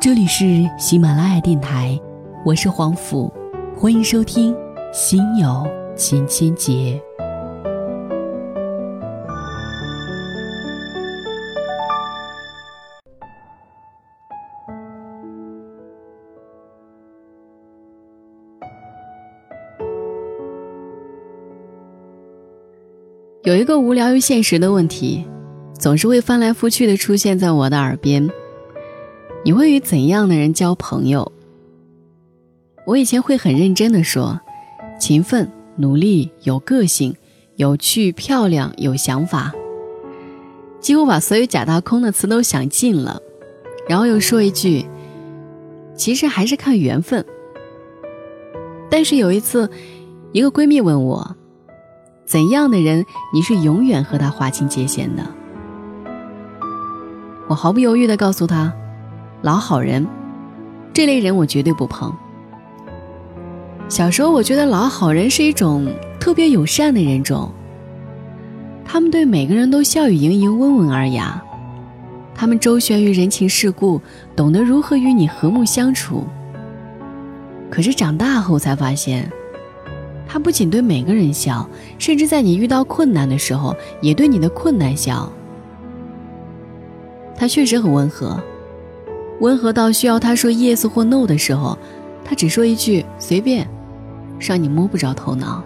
这里是喜马拉雅电台，我是黄甫，欢迎收听《心有千千结》。有一个无聊又现实的问题，总是会翻来覆去的出现在我的耳边。你会与怎样的人交朋友？我以前会很认真的说，勤奋、努力、有个性、有趣、漂亮、有想法，几乎把所有假大空的词都想尽了。然后又说一句，其实还是看缘分。但是有一次，一个闺蜜问我。怎样的人你是永远和他划清界限的？我毫不犹豫的告诉他：“老好人，这类人我绝对不碰。”小时候我觉得老好人是一种特别友善的人种，他们对每个人都笑语盈盈、温文尔雅，他们周旋于人情世故，懂得如何与你和睦相处。可是长大后才发现。他不仅对每个人笑，甚至在你遇到困难的时候，也对你的困难笑。他确实很温和，温和到需要他说 yes 或 no 的时候，他只说一句随便，让你摸不着头脑。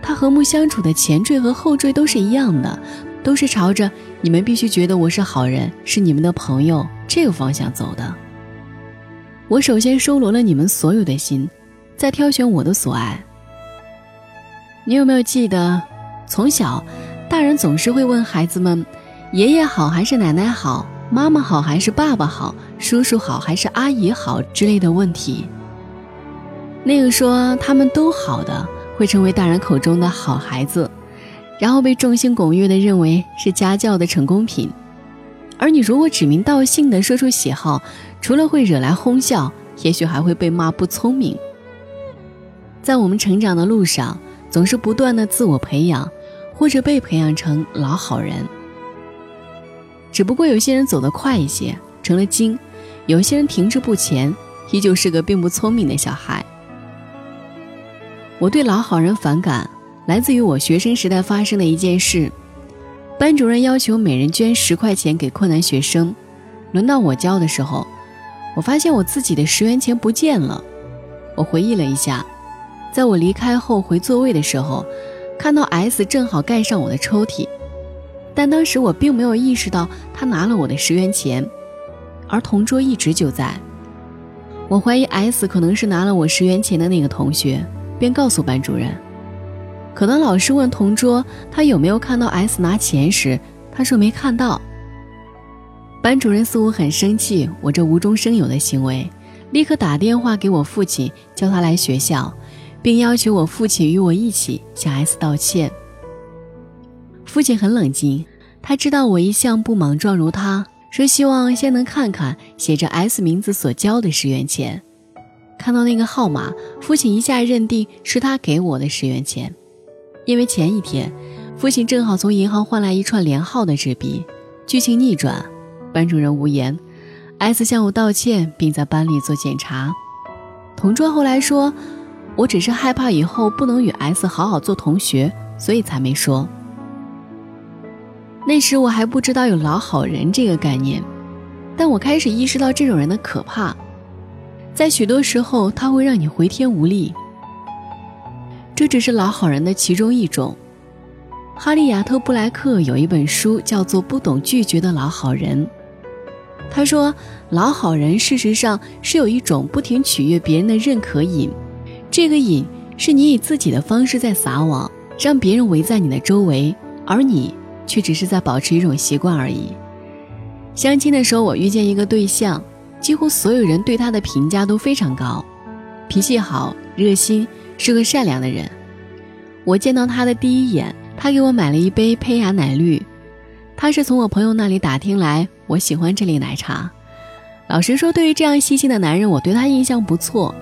他和睦相处的前缀和后缀都是一样的，都是朝着你们必须觉得我是好人，是你们的朋友这个方向走的。我首先收罗了你们所有的心，再挑选我的所爱。你有没有记得，从小，大人总是会问孩子们：“爷爷好还是奶奶好？妈妈好还是爸爸好？叔叔好还是阿姨好？”之类的问题。那个说他们都好的，会成为大人口中的好孩子，然后被众星拱月的认为是家教的成功品。而你如果指名道姓的说出喜好，除了会惹来哄笑，也许还会被骂不聪明。在我们成长的路上。总是不断的自我培养，或者被培养成老好人。只不过有些人走得快一些，成了精；有些人停滞不前，依旧是个并不聪明的小孩。我对老好人反感，来自于我学生时代发生的一件事：班主任要求每人捐十块钱给困难学生，轮到我交的时候，我发现我自己的十元钱不见了。我回忆了一下。在我离开后回座位的时候，看到 S 正好盖上我的抽屉，但当时我并没有意识到他拿了我的十元钱，而同桌一直就在。我怀疑 S 可能是拿了我十元钱的那个同学，便告诉班主任。可当老师问同桌他有没有看到 S 拿钱时，他说没看到。班主任似乎很生气我这无中生有的行为，立刻打电话给我父亲，叫他来学校。并要求我父亲与我一起向 S 道歉。父亲很冷静，他知道我一向不莽撞如他，说希望先能看看写着 S 名字所交的十元钱。看到那个号码，父亲一下认定是他给我的十元钱，因为前一天，父亲正好从银行换来一串连号的纸币。剧情逆转，班主任无言，S 向我道歉，并在班里做检查。同桌后来说。我只是害怕以后不能与 S 好好做同学，所以才没说。那时我还不知道有老好人这个概念，但我开始意识到这种人的可怕，在许多时候他会让你回天无力。这只是老好人的其中一种。哈利亚特·布莱克有一本书叫做《不懂拒绝的老好人》，他说，老好人事实上是有一种不停取悦别人的认可瘾。这个瘾是你以自己的方式在撒网，让别人围在你的周围，而你却只是在保持一种习惯而已。相亲的时候，我遇见一个对象，几乎所有人对他的评价都非常高，脾气好，热心，是个善良的人。我见到他的第一眼，他给我买了一杯胚芽奶绿，他是从我朋友那里打听来我喜欢这类奶茶。老实说，对于这样细心的男人，我对他印象不错。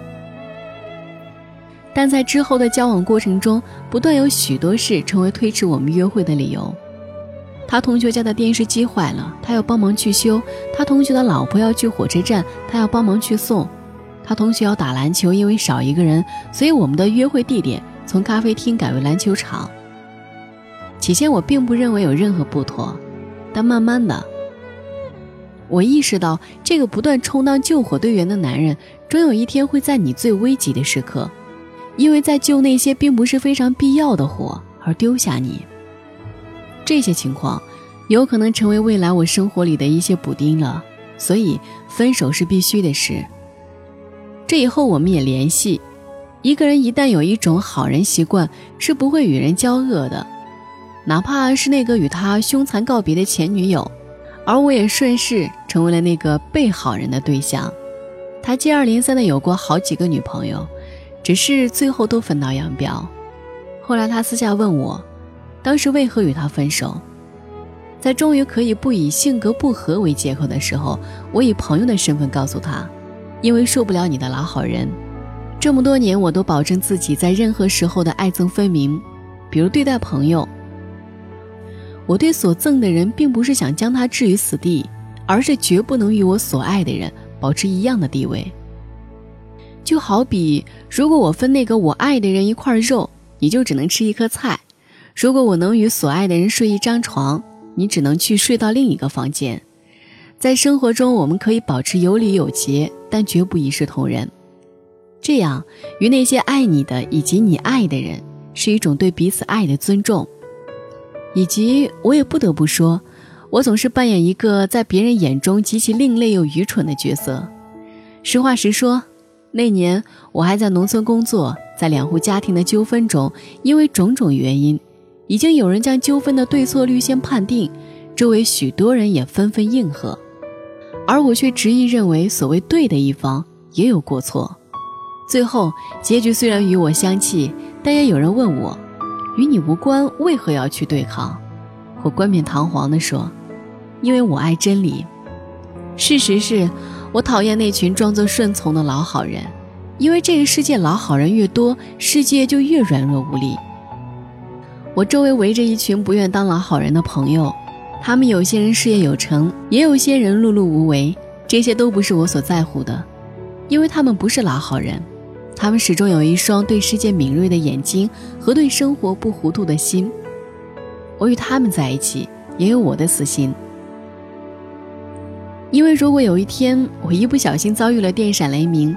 但在之后的交往过程中，不断有许多事成为推迟我们约会的理由。他同学家的电视机坏了，他要帮忙去修；他同学的老婆要去火车站，他要帮忙去送；他同学要打篮球，因为少一个人，所以我们的约会地点从咖啡厅改为篮球场。起先我并不认为有任何不妥，但慢慢的，我意识到这个不断充当救火队员的男人，终有一天会在你最危急的时刻，因为在救那些并不是非常必要的火而丢下你。这些情况有可能成为未来我生活里的一些补丁了，所以分手是必须的事。这以后我们也联系。一个人一旦有一种好人习惯，是不会与人交恶的，哪怕是那个与他凶残告别的前女友，而我也顺势成为了那个被好人的对象。他接二连三的有过好几个女朋友，只是最后都分道扬镳。后来他私下问我。当时为何与他分手？在终于可以不以性格不合为借口的时候，我以朋友的身份告诉他：因为受不了你的老好人。这么多年，我都保证自己在任何时候的爱憎分明。比如对待朋友，我对所憎的人，并不是想将他置于死地，而是绝不能与我所爱的人保持一样的地位。就好比，如果我分那个我爱的人一块肉，你就只能吃一颗菜。如果我能与所爱的人睡一张床，你只能去睡到另一个房间。在生活中，我们可以保持有礼有节，但绝不一视同仁。这样，与那些爱你的以及你爱的人，是一种对彼此爱的尊重。以及，我也不得不说，我总是扮演一个在别人眼中极其另类又愚蠢的角色。实话实说，那年我还在农村工作，在两户家庭的纠纷中，因为种种原因。已经有人将纠纷的对错率先判定，周围许多人也纷纷应和，而我却执意认为所谓对的一方也有过错。最后结局虽然与我相契，但也有人问我，与你无关，为何要去对抗？我冠冕堂皇地说，因为我爱真理。事实是我讨厌那群装作顺从的老好人，因为这个世界老好人越多，世界就越软弱无力。我周围围着一群不愿当老好人的朋友，他们有些人事业有成，也有些人碌碌无为，这些都不是我所在乎的，因为他们不是老好人，他们始终有一双对世界敏锐的眼睛和对生活不糊涂的心。我与他们在一起，也有我的私心，因为如果有一天我一不小心遭遇了电闪雷鸣，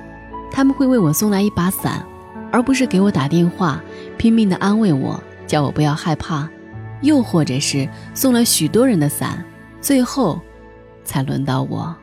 他们会为我送来一把伞，而不是给我打电话，拼命的安慰我。叫我不要害怕，又或者是送了许多人的伞，最后，才轮到我。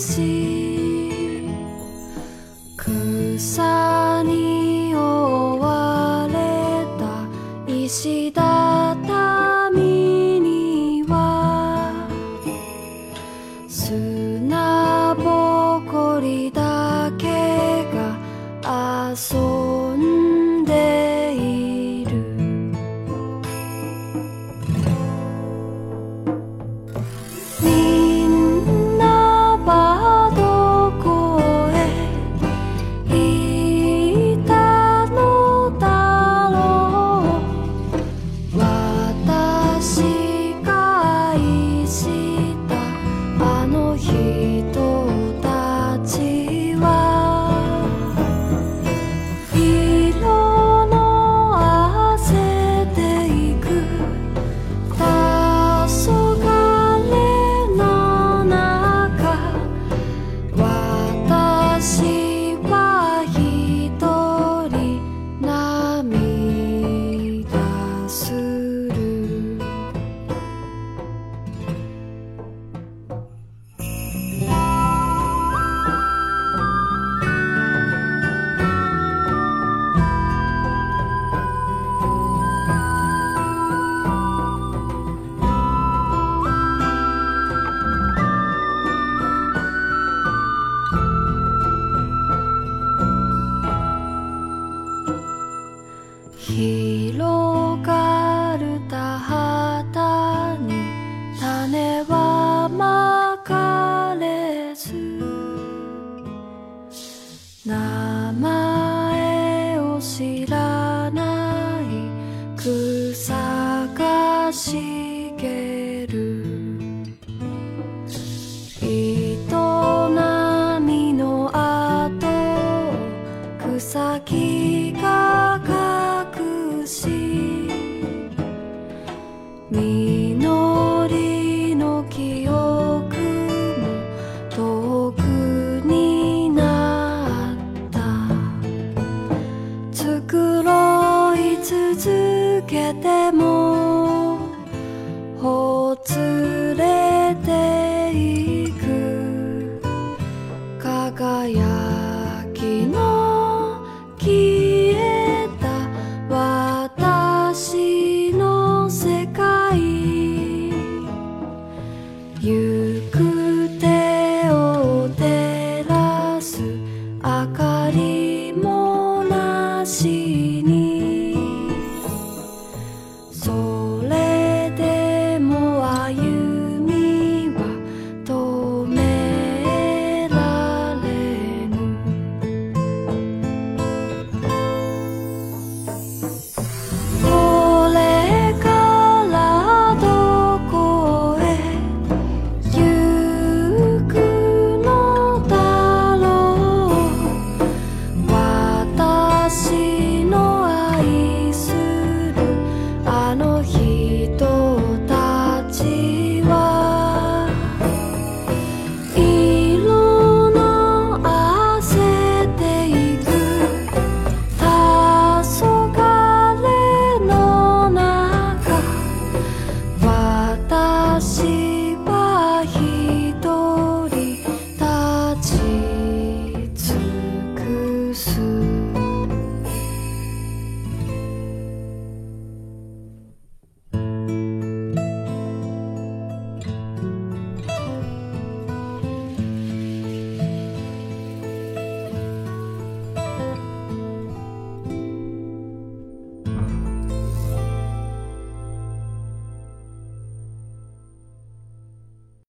し草に覆われた石畳には砂ぼこりだけが遊ぶ広がる田畑に種はまかれず。名前を知らない草が茂る。営みの後